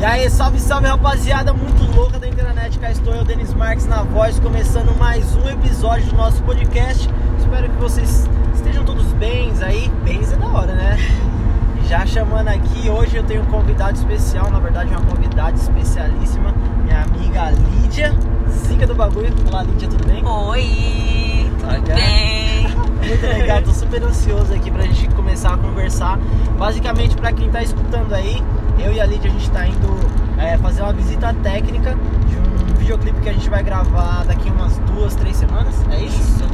E aí, salve, salve rapaziada, muito louca da internet. Cá estou eu, Denis Marques, na voz, começando mais um episódio do nosso podcast. Espero que vocês estejam todos bens aí. Bens é da hora, né? Já chamando aqui, hoje eu tenho um convidado especial, na verdade, uma convidada especialíssima, minha amiga Lídia, zica do bagulho. Olá, Lídia, tudo bem? Oi, tudo Olha. bem? Muito legal, tô super ansioso aqui pra gente começar a conversar. Basicamente, pra quem tá escutando aí, eu e a Lídia, a gente tá indo é, fazer uma visita técnica de um videoclipe que a gente vai gravar daqui umas duas, três semanas, é isso?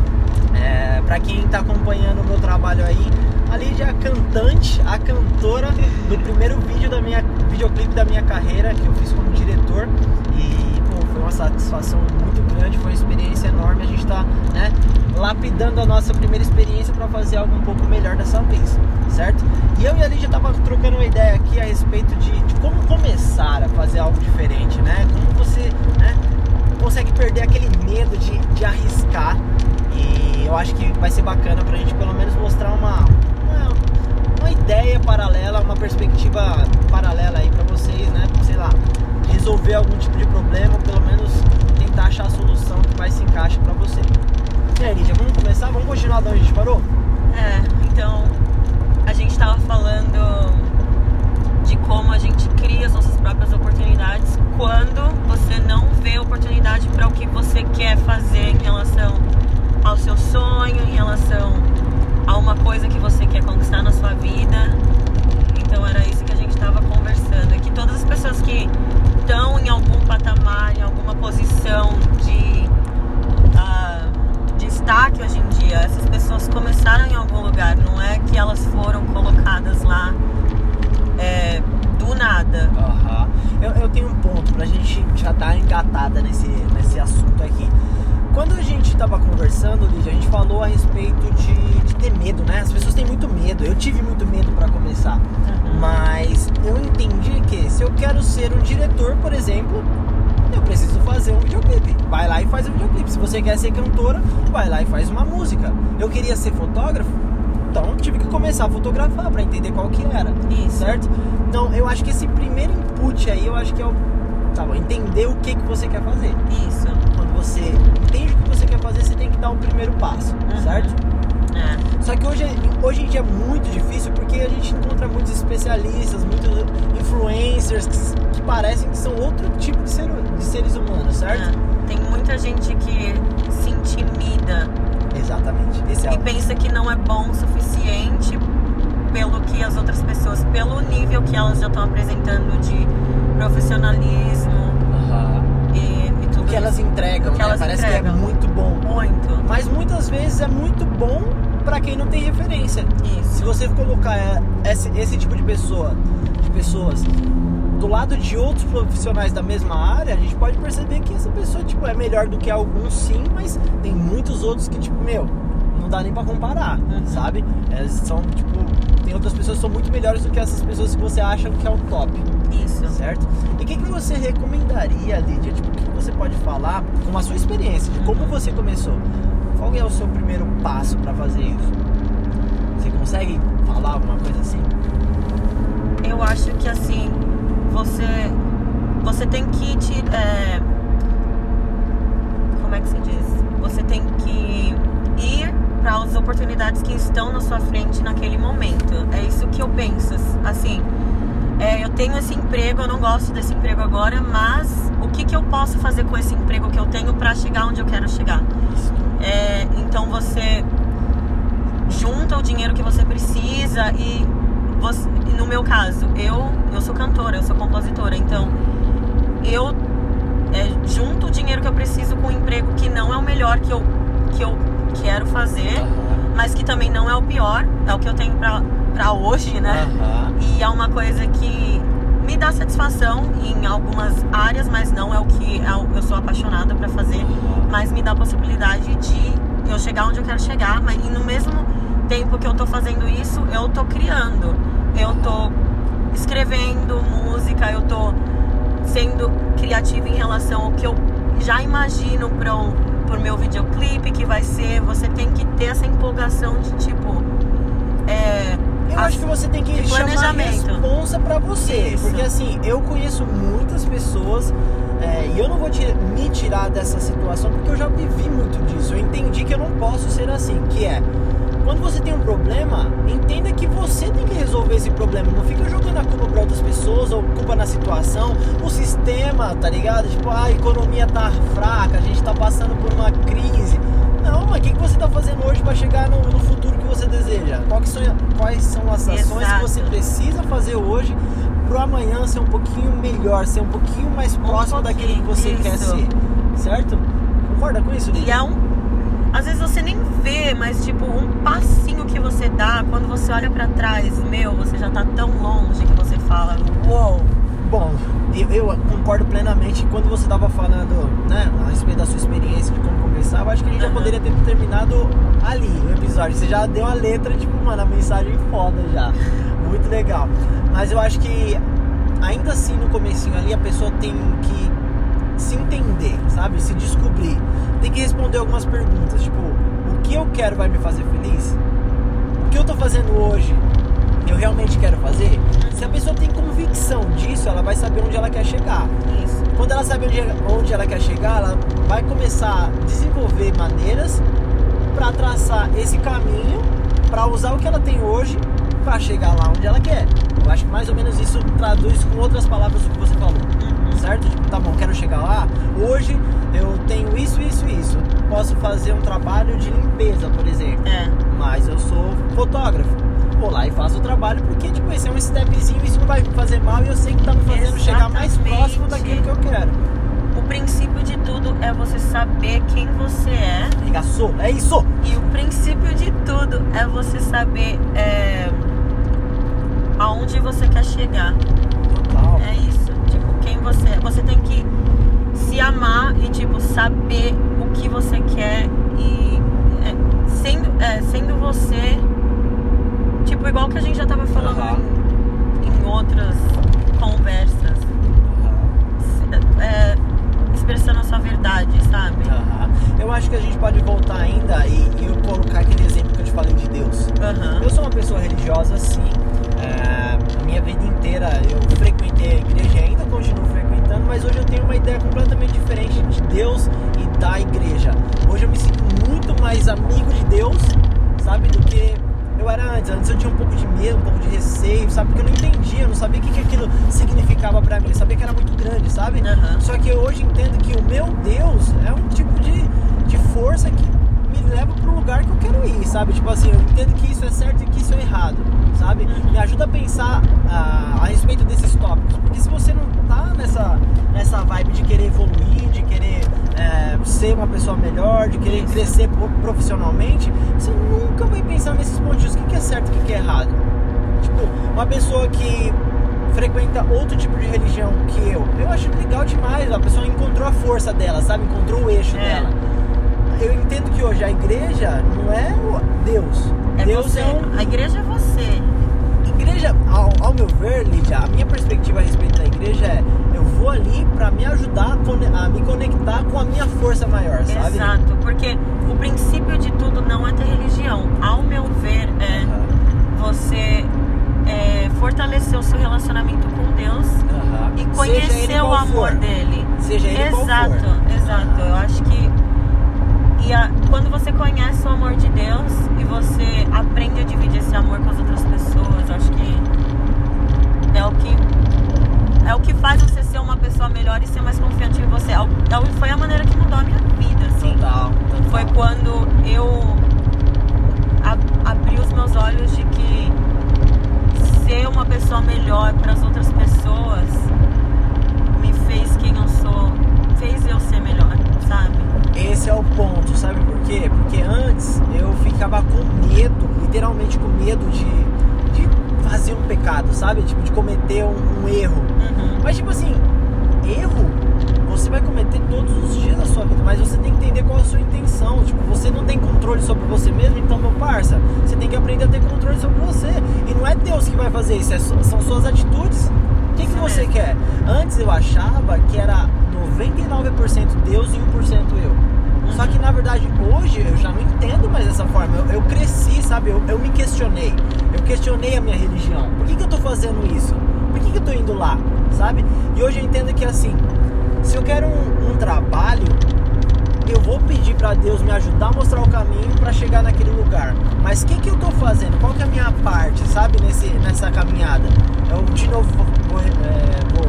É, pra quem tá acompanhando o meu trabalho aí, a Lídia é a cantante, a cantora do primeiro vídeo da minha videoclipe da minha carreira, que eu fiz como diretor. E pô, foi uma satisfação muito grande, foi uma experiência enorme. A gente tá né, lapidando a nossa primeira experiência para fazer algo um pouco melhor dessa vez, certo? E eu e a Lídia tava trocando uma ideia aqui a respeito começar a fazer algo diferente, né? Como você né, consegue perder aquele medo de, de arriscar. E eu acho que vai ser bacana pra gente pelo menos mostrar uma, uma, uma ideia paralela, uma perspectiva paralela aí pra vocês, né? Sei lá, resolver algum tipo de problema, pelo menos tentar achar a solução que mais se encaixe pra você. E aí, Lídia, vamos começar? Vamos continuar de onde a gente parou? É, então a gente tava falando de como a gente cria as nossas próprias oportunidades quando você não vê oportunidade para o que você quer fazer em relação ao seu sonho, em relação a uma coisa que você quer conquistar na sua vida. Então era isso que a gente estava conversando. E que todas as pessoas que estão em algum patamar, em alguma posição de ah, destaque hoje em dia, essas pessoas começaram em algum lugar, não é que elas foram colocadas lá é, do nada. Aham. Eu, eu tenho um ponto pra gente já dar engatada nesse, nesse assunto aqui. Quando a gente tava conversando, Lídia, a gente falou a respeito de, de ter medo, né? As pessoas têm muito medo. Eu tive muito medo pra começar. Mas eu entendi que se eu quero ser um diretor, por exemplo, eu preciso fazer um videoclipe. Vai lá e faz um videoclipe. Se você quer ser cantora, vai lá e faz uma música. Eu queria ser fotógrafo, então tive que começar a fotografar pra entender qual que era. Isso. Certo? Então eu acho que esse primeiro input aí, eu acho que é o. Entender o que, que você quer fazer. Isso. Quando você entende o que você quer fazer, você tem que dar o primeiro passo, Uhum. certo? É. Só que hoje, hoje em dia é muito difícil porque a gente encontra muitos especialistas, muitos influencers que, que parecem que são outro tipo de, ser, de seres humanos, certo? É. Tem muita gente que se intimida Exatamente. Esse é e pensa que não é bom o suficiente pelo que as outras pessoas, pelo nível que elas já estão apresentando de profissionalismo Aham. e, e tudo O que elas isso. entregam, O que né? elas Parece entregam. que é muito bom. Muito. Mas muitas vezes é muito bom pra quem não tem referência. Se Isso. você colocar é, esse, esse tipo de pessoa, de pessoas do lado de outros profissionais da mesma área, a gente pode perceber que essa pessoa tipo é melhor do que alguns sim, mas tem muitos outros que tipo, meu, não dá nem pra comparar, Uhum. sabe? Elas são tipo, outras pessoas são muito melhores do que essas pessoas que você acha que é o top, Isso. certo? E o que, que você recomendaria, Lídia? Tipo, o que você pode falar com a sua experiência de como você começou? Qual é o seu primeiro passo pra fazer isso? Você consegue falar alguma coisa assim? Eu acho que assim, você você tem que te é, como é que se diz? Você tem que ir para as oportunidades que estão na sua frente naquele momento. É isso que eu penso. Assim, é, eu tenho esse emprego, eu não gosto desse emprego agora, mas o que, que eu posso fazer com esse emprego que eu tenho para chegar onde eu quero chegar? É, então você junta o dinheiro que você precisa e você- no meu caso, eu, eu sou cantora, eu sou compositora, então eu é, junto o dinheiro que eu preciso com um emprego que não é o melhor que eu, que eu quero fazer, mas que também não é o pior, é o que eu tenho pra, pra hoje, né? Aham. E é uma coisa que me dá satisfação em algumas áreas, mas não é o que eu eu sou apaixonada pra fazer mas me dá a possibilidade de eu chegar onde eu quero chegar, mas e no mesmo tempo que eu tô fazendo isso, eu tô criando. Eu tô escrevendo música, eu tô sendo criativa em relação ao que eu já imagino para o pro meu videoclipe que vai ser. Você tem que ter essa empolgação de tipo. É, Eu acho que você tem que chamar planejamento. responsa pra você. Isso. Porque assim, eu conheço muitas pessoas é, e eu não vou te- me tirar dessa situação porque eu já vivi muito disso. Eu entendi que eu não posso ser assim, que é quando você tem um problema, entenda que você tem que resolver esse problema. Não fica jogando a culpa pra outras pessoas ou culpa na situação, o sistema, tá ligado? Tipo, ah, a economia tá fraca, a gente tá passando por uma crise. Não, mas o que, que você tá fazendo hoje para chegar no, no futuro que você deseja? Que são, quais são as ações que Exato. você precisa fazer hoje pro amanhã ser um pouquinho melhor, ser um pouquinho mais próximo daquilo que você pouquinho, quer isso. ser? Certo? Concorda com isso, E Lívia? é um. Às vezes você nem vê, mas tipo, um passinho que você dá, quando você olha pra trás, meu, você já tá tão longe que você fala, uou. Bom, eu, eu concordo plenamente quando você estava falando, né, a respeito da sua experiência de como começar, eu acho que a gente já Aham. poderia ter terminado ali o episódio. Você já deu a letra, tipo, mano, a mensagem foda já. Muito legal. Mas eu acho que ainda assim no comecinho ali a pessoa tem que se entender, sabe? Se descobrir. Tem que responder algumas perguntas, tipo, o que eu quero vai me fazer feliz? O que eu tô fazendo hoje eu realmente quero fazer? Se a pessoa tem convicção disso, ela vai saber onde ela quer chegar. Isso. Quando ela sabe onde, onde ela quer chegar, ela vai começar a desenvolver maneiras para traçar esse caminho, para usar o que ela tem hoje para chegar lá onde ela quer. Eu acho que mais ou menos isso traduz com outras palavras o que você falou. Certo? Tipo, tá bom, quero chegar lá. Hoje eu tenho isso, isso, isso. Posso fazer um trabalho de limpeza, por exemplo É. mas eu sou fotógrafo. Vou lá e faço o trabalho porque, tipo, esse é um stepzinho, isso não vai me fazer mal e eu sei que tá me fazendo chegar mais Exatamente. próximo daquilo que eu quero. O princípio de tudo é você saber quem você é. Regaçou, é isso! E o princípio de tudo é você saber é, aonde você quer chegar. Total. É isso. Você. Você tem que se amar e, tipo, saber o que você quer e é, sendo, é, sendo você. Tipo, igual que a gente já tava falando Aham. em, em outras conversas. É, expressando a sua verdade, sabe? Aham. Eu acho que a gente pode voltar ainda e, e colocar aquele exemplo que eu te falei de Deus. Eu sou uma pessoa religiosa, sim. É, a minha vida inteira eu frequentei a igreja e ainda continuo frequentando, mas hoje eu tenho uma ideia completamente diferente de Deus e da igreja. Hoje eu me sinto muito mais amigo de Deus, sabe, do que eu era antes. Antes eu tinha um pouco de medo, um pouco de receio, sabe, porque eu não entendia, eu não sabia o que, que aquilo significava pra mim. Eu sabia que era muito grande, sabe? Aham. Só que eu hoje entendo que o meu Deus é um tipo de, de força que me leva pro lugar que eu quero ir, sabe? Tipo assim, eu entendo que isso é certo e que isso é errado, sabe? Ajuda a pensar ah, a respeito desses tópicos, porque se você não tá nessa, nessa vibe de querer evoluir, de querer eh, ser uma pessoa melhor, de querer crescer pro- profissionalmente, você nunca vai pensar nesses pontinhos, o que, que é certo e o que, que é errado. Tipo, uma pessoa que frequenta outro tipo de religião que eu, eu acho legal demais, a pessoa encontrou a força dela, sabe? Encontrou o eixo É. dela. Eu entendo que hoje a igreja não é o Deus. É Deus você. é um, A igreja é você. Igreja, ao, ao meu ver, Lídia, a minha perspectiva a respeito da igreja é eu vou ali pra me ajudar a, a me conectar com a minha força maior, sabe? Exato. Porque o princípio de tudo não é ter religião. Ao meu ver, é Aham, você é, fortalecer o seu relacionamento com Deus aham. e conhecer o amor for. dele. Seja ele exato, exato. Eu acho que e a- quando você conhece o amor de Deus e você aprende a dividir esse amor com as outras pessoas, eu acho que é o que é o que faz você ser uma pessoa melhor e ser mais confiante em você. É Foi a maneira que mudou a minha vida, assim. Total, total. Foi quando eu abri os meus olhos de que ser uma pessoa melhor para as outras pessoas me fez quem eu sou, fez eu ser melhor, sabe? Esse é o ponto, sabe por quê? Porque antes eu ficava com medo, literalmente com medo de, de fazer um pecado, sabe? Tipo, de cometer um, um erro. Uhum. Mas tipo assim, erro você vai cometer todos os dias da sua vida, mas você tem que entender qual é a sua intenção. Tipo, você não tem controle sobre você mesmo, então, meu parça, você tem que aprender a ter controle sobre você. E não é Deus que vai fazer isso, é são suas atitudes. O que, que você mesmo. quer? Antes eu achava que era 99% Deus e 1% eu. Só que na verdade hoje eu já não entendo mais dessa forma. Eu, eu cresci, sabe? Eu, eu me questionei. Eu questionei a minha religião. Por que, que eu tô fazendo isso? Por que, que eu tô indo lá? Sabe? E hoje eu entendo que assim, se eu quero um, um trabalho, eu vou pedir para Deus me ajudar a mostrar o caminho para chegar naquele lugar. Mas o que, que eu tô fazendo? Qual que é a minha parte, sabe, nesse, nessa caminhada? Eu de novo vou, é, vou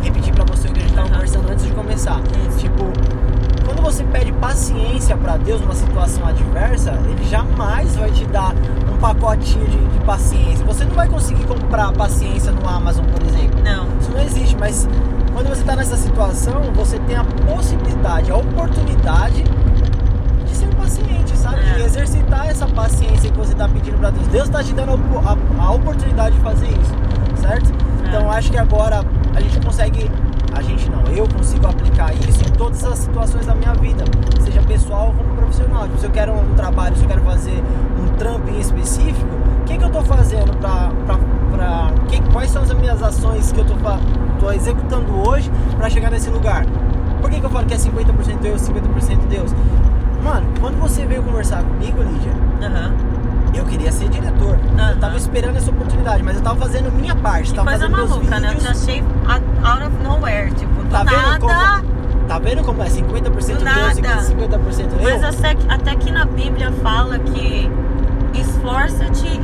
repetir para você o que a gente estava conversando antes de começar. Tipo, quando você pede paciência para Deus numa situação adversa, Ele jamais vai te dar um pacotinho de, de paciência. Você não vai conseguir comprar paciência no Amazon, por exemplo. Não. Isso não existe, mas quando você está nessa situação, você tem a possibilidade, a oportunidade de ser paciente, sabe? É. De exercitar essa paciência que você está pedindo para Deus. Deus está te dando a, a- a oportunidade de fazer isso, certo? É. Então acho que agora a gente consegue, a gente não, eu consigo aplicar isso em todas as situações da minha vida, seja pessoal como profissional. Tipo, se eu quero um trabalho, se eu quero fazer que eu tô, tô executando hoje para chegar nesse lugar? Por que, que eu falo que é 50% eu, 50% Deus? Mano, quando você veio conversar comigo, Lídia, Aham. eu queria ser diretor. Aham. Eu tava esperando essa oportunidade, mas eu tava fazendo minha parte, Que tava coisa fazendo meus maluca, né? Eu te achei out of nowhere, tipo, do Tá vendo nada. como- Tá vendo como é 50% Do Deus e nada. 50% eu? Mas até, que- até que na Bíblia fala que esforça-te e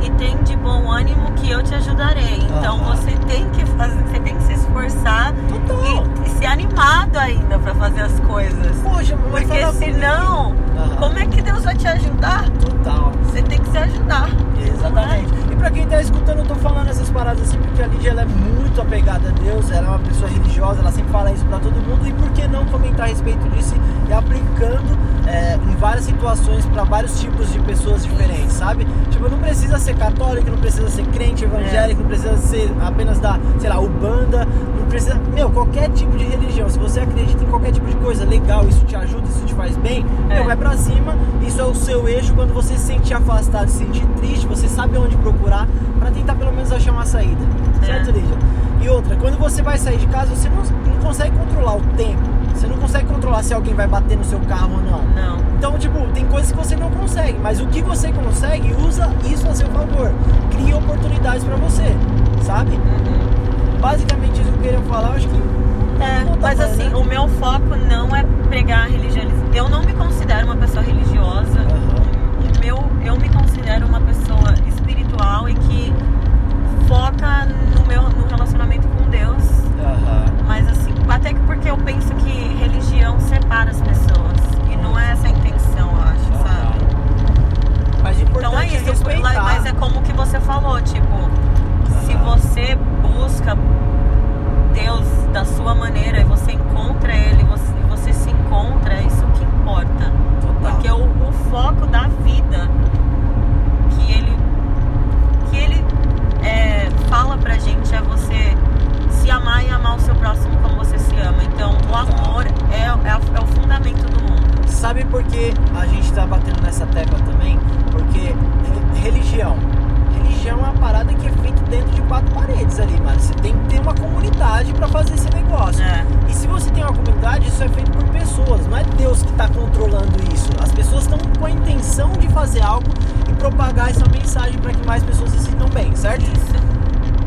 bom ânimo que eu te ajudarei. Então você tem que fazer, você tem que se esforçar e, e ser animado ainda pra fazer as coisas. Poxa, mas Porque senão, como é que Deus vai te ajudar? Total. Você tem que se ajudar. Exatamente. E pra quem tá escutando, eu tô falando essas paradas assim porque a Lídia ela é muito apegada a Deus, ela é uma pessoa religiosa, ela sempre fala isso pra todo mundo. E por que não comentar a respeito disso e aplicando é, em várias situações pra vários tipos de pessoas diferentes, sabe? Tipo, não precisa ser católico, não precisa ser crente, evangélico, não precisa ser apenas da, sei lá, Ubanda, não precisa. Meu, qualquer tipo de religião. Se você acredita em qualquer tipo de coisa legal, isso te ajuda, isso te faz bem, É. meu, vai pra cima. Isso é o seu eixo quando você se sentir afastado, se sentir triste, você sabe onde procurar pra tentar pelo menos achar uma saída. É. Certo, Lídia? E outra, quando você vai sair de casa, você não, não consegue controlar o tempo. Você não consegue controlar se alguém vai bater no seu carro ou não. Não. Então, tipo, tem coisas que você não consegue, mas o que você consegue, usa isso a seu favor. Cria oportunidades pra você, sabe? Uhum. Basicamente isso que eu queria falar, eu acho que. É, tá mas bom, assim, né? o meu foco não é pregar religião. Eu não me considero uma pessoa religiosa. Aham. O meu, eu me considero uma pessoa e que foca no meu no relacionamento com Deus. Aham. Mas assim, até que porque eu penso que religião separa as pessoas. E não é essa a intenção, eu acho, sabe? Mas Então é é isso, respeitar. mas é como que você falou, tipo, se Aham. você busca Deus da sua maneira e você encontra Ele, você, você se encontra, é isso que importa. Total. Porque o, o foco da vida que Ele, que ele é, fala pra gente é você se amar e amar o seu próximo como você se ama. Então o amor é, é, é o fundamento do mundo. Sabe por que a gente tá batendo nessa tecla também? Porque re- religião. Religião é uma parada que é feita dentro de quatro paredes ali, mano. Você tem que ter uma comunidade pra fazer esse negócio. É. E se você tem uma comunidade, isso é feito por pessoas. Não é Deus que tá controlando isso. As pessoas estão com a intenção de fazer algo e propagar essa mensagem pra que mais pessoas se sintam bem, certo? Isso.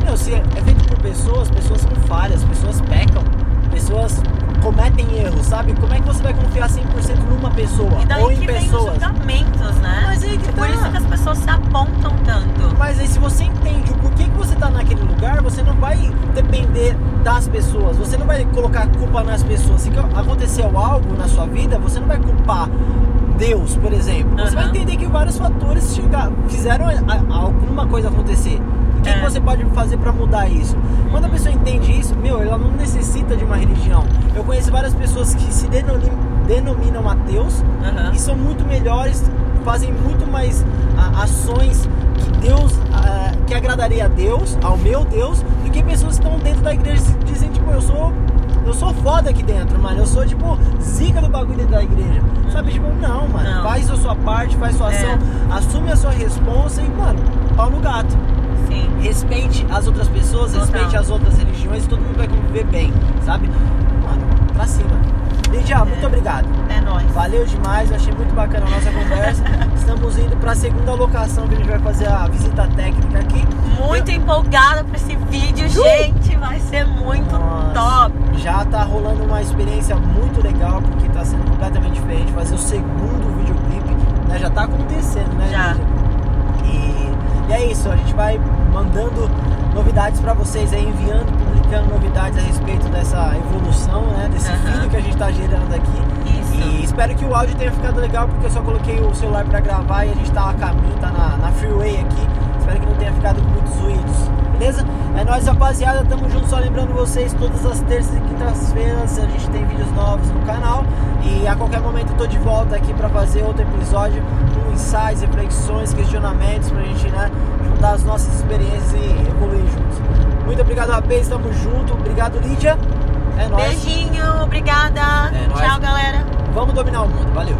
Meu, se é é feito por pessoas, pessoas são falhas, pessoas pecam, pessoas cometem erros, sabe? Como é que você vai confiar 100% numa pessoa E daí ou em que vem os pessoas? julgamentos, né? Mas aí que É por tá. isso que as pessoas se apontam tanto. Mas aí se você entende o porquê que você tá naquele lugar, você não vai depender das pessoas, você não vai colocar culpa nas pessoas. Se aconteceu algo na sua vida, você não vai culpar Deus, por exemplo. Você vai Aham. entender que vários fatores chegar, fizeram a- a- alguma coisa acontecer. O que, É. você pode fazer pra mudar isso? Quando a pessoa entende isso, meu, ela não necessita de uma religião. Eu conheço várias pessoas que se denominam, denominam ateus Aham. e são muito melhores, fazem muito mais ah, ações que Deus, ah, que agradaria a Deus, ao meu Deus, do que pessoas que estão dentro da igreja e dizem tipo, eu sou, eu sou foda aqui dentro, mano, eu sou tipo zica do bagulho dentro da igreja, sabe? Tipo, não, mano, Não. faz a sua parte, faz sua É. ação, assume a sua responsa e, mano, pau no gato. Sim. Respeite as outras pessoas, Total. respeite as outras religiões, todo mundo vai conviver bem, sabe? Mano, pra cima. Lídia, muito obrigado. É nóis. Valeu demais, eu achei muito bacana a nossa conversa. Estamos indo para a segunda locação que a gente vai fazer a visita técnica aqui. Muito empolgada pra esse vídeo, gente. Vai ser muito Nossa, top. Já tá rolando uma experiência muito legal, porque tá sendo completamente diferente fazer o segundo videoclipe, né? Já tá acontecendo, né? Já. E, e é isso, a gente vai mandando novidades para vocês aí, enviando, publicando novidades a respeito dessa evolução, né? Desse Aham. vídeo que a gente tá gerando aqui. Isso. E espero que o áudio tenha ficado legal, porque eu só coloquei o celular para gravar e a gente tá a caminho, tá na, na freeway aqui. Espero que não tenha ficado com muitos ruídos, beleza? É nóis, rapaziada. Tamo junto. Só lembrando vocês, todas as terças e quintas-feiras a gente tem vídeos novos no canal. E a qualquer momento eu tô de volta aqui para fazer outro episódio com insights, reflexões, questionamentos pra gente, né, juntar as nossas experiências e evoluir juntos. Muito obrigado, rapaz. Tamo junto. Obrigado, Lídia. É nóis. Beijinho, obrigada. É nóis. Tchau, galera. Vamos dominar o mundo. Valeu.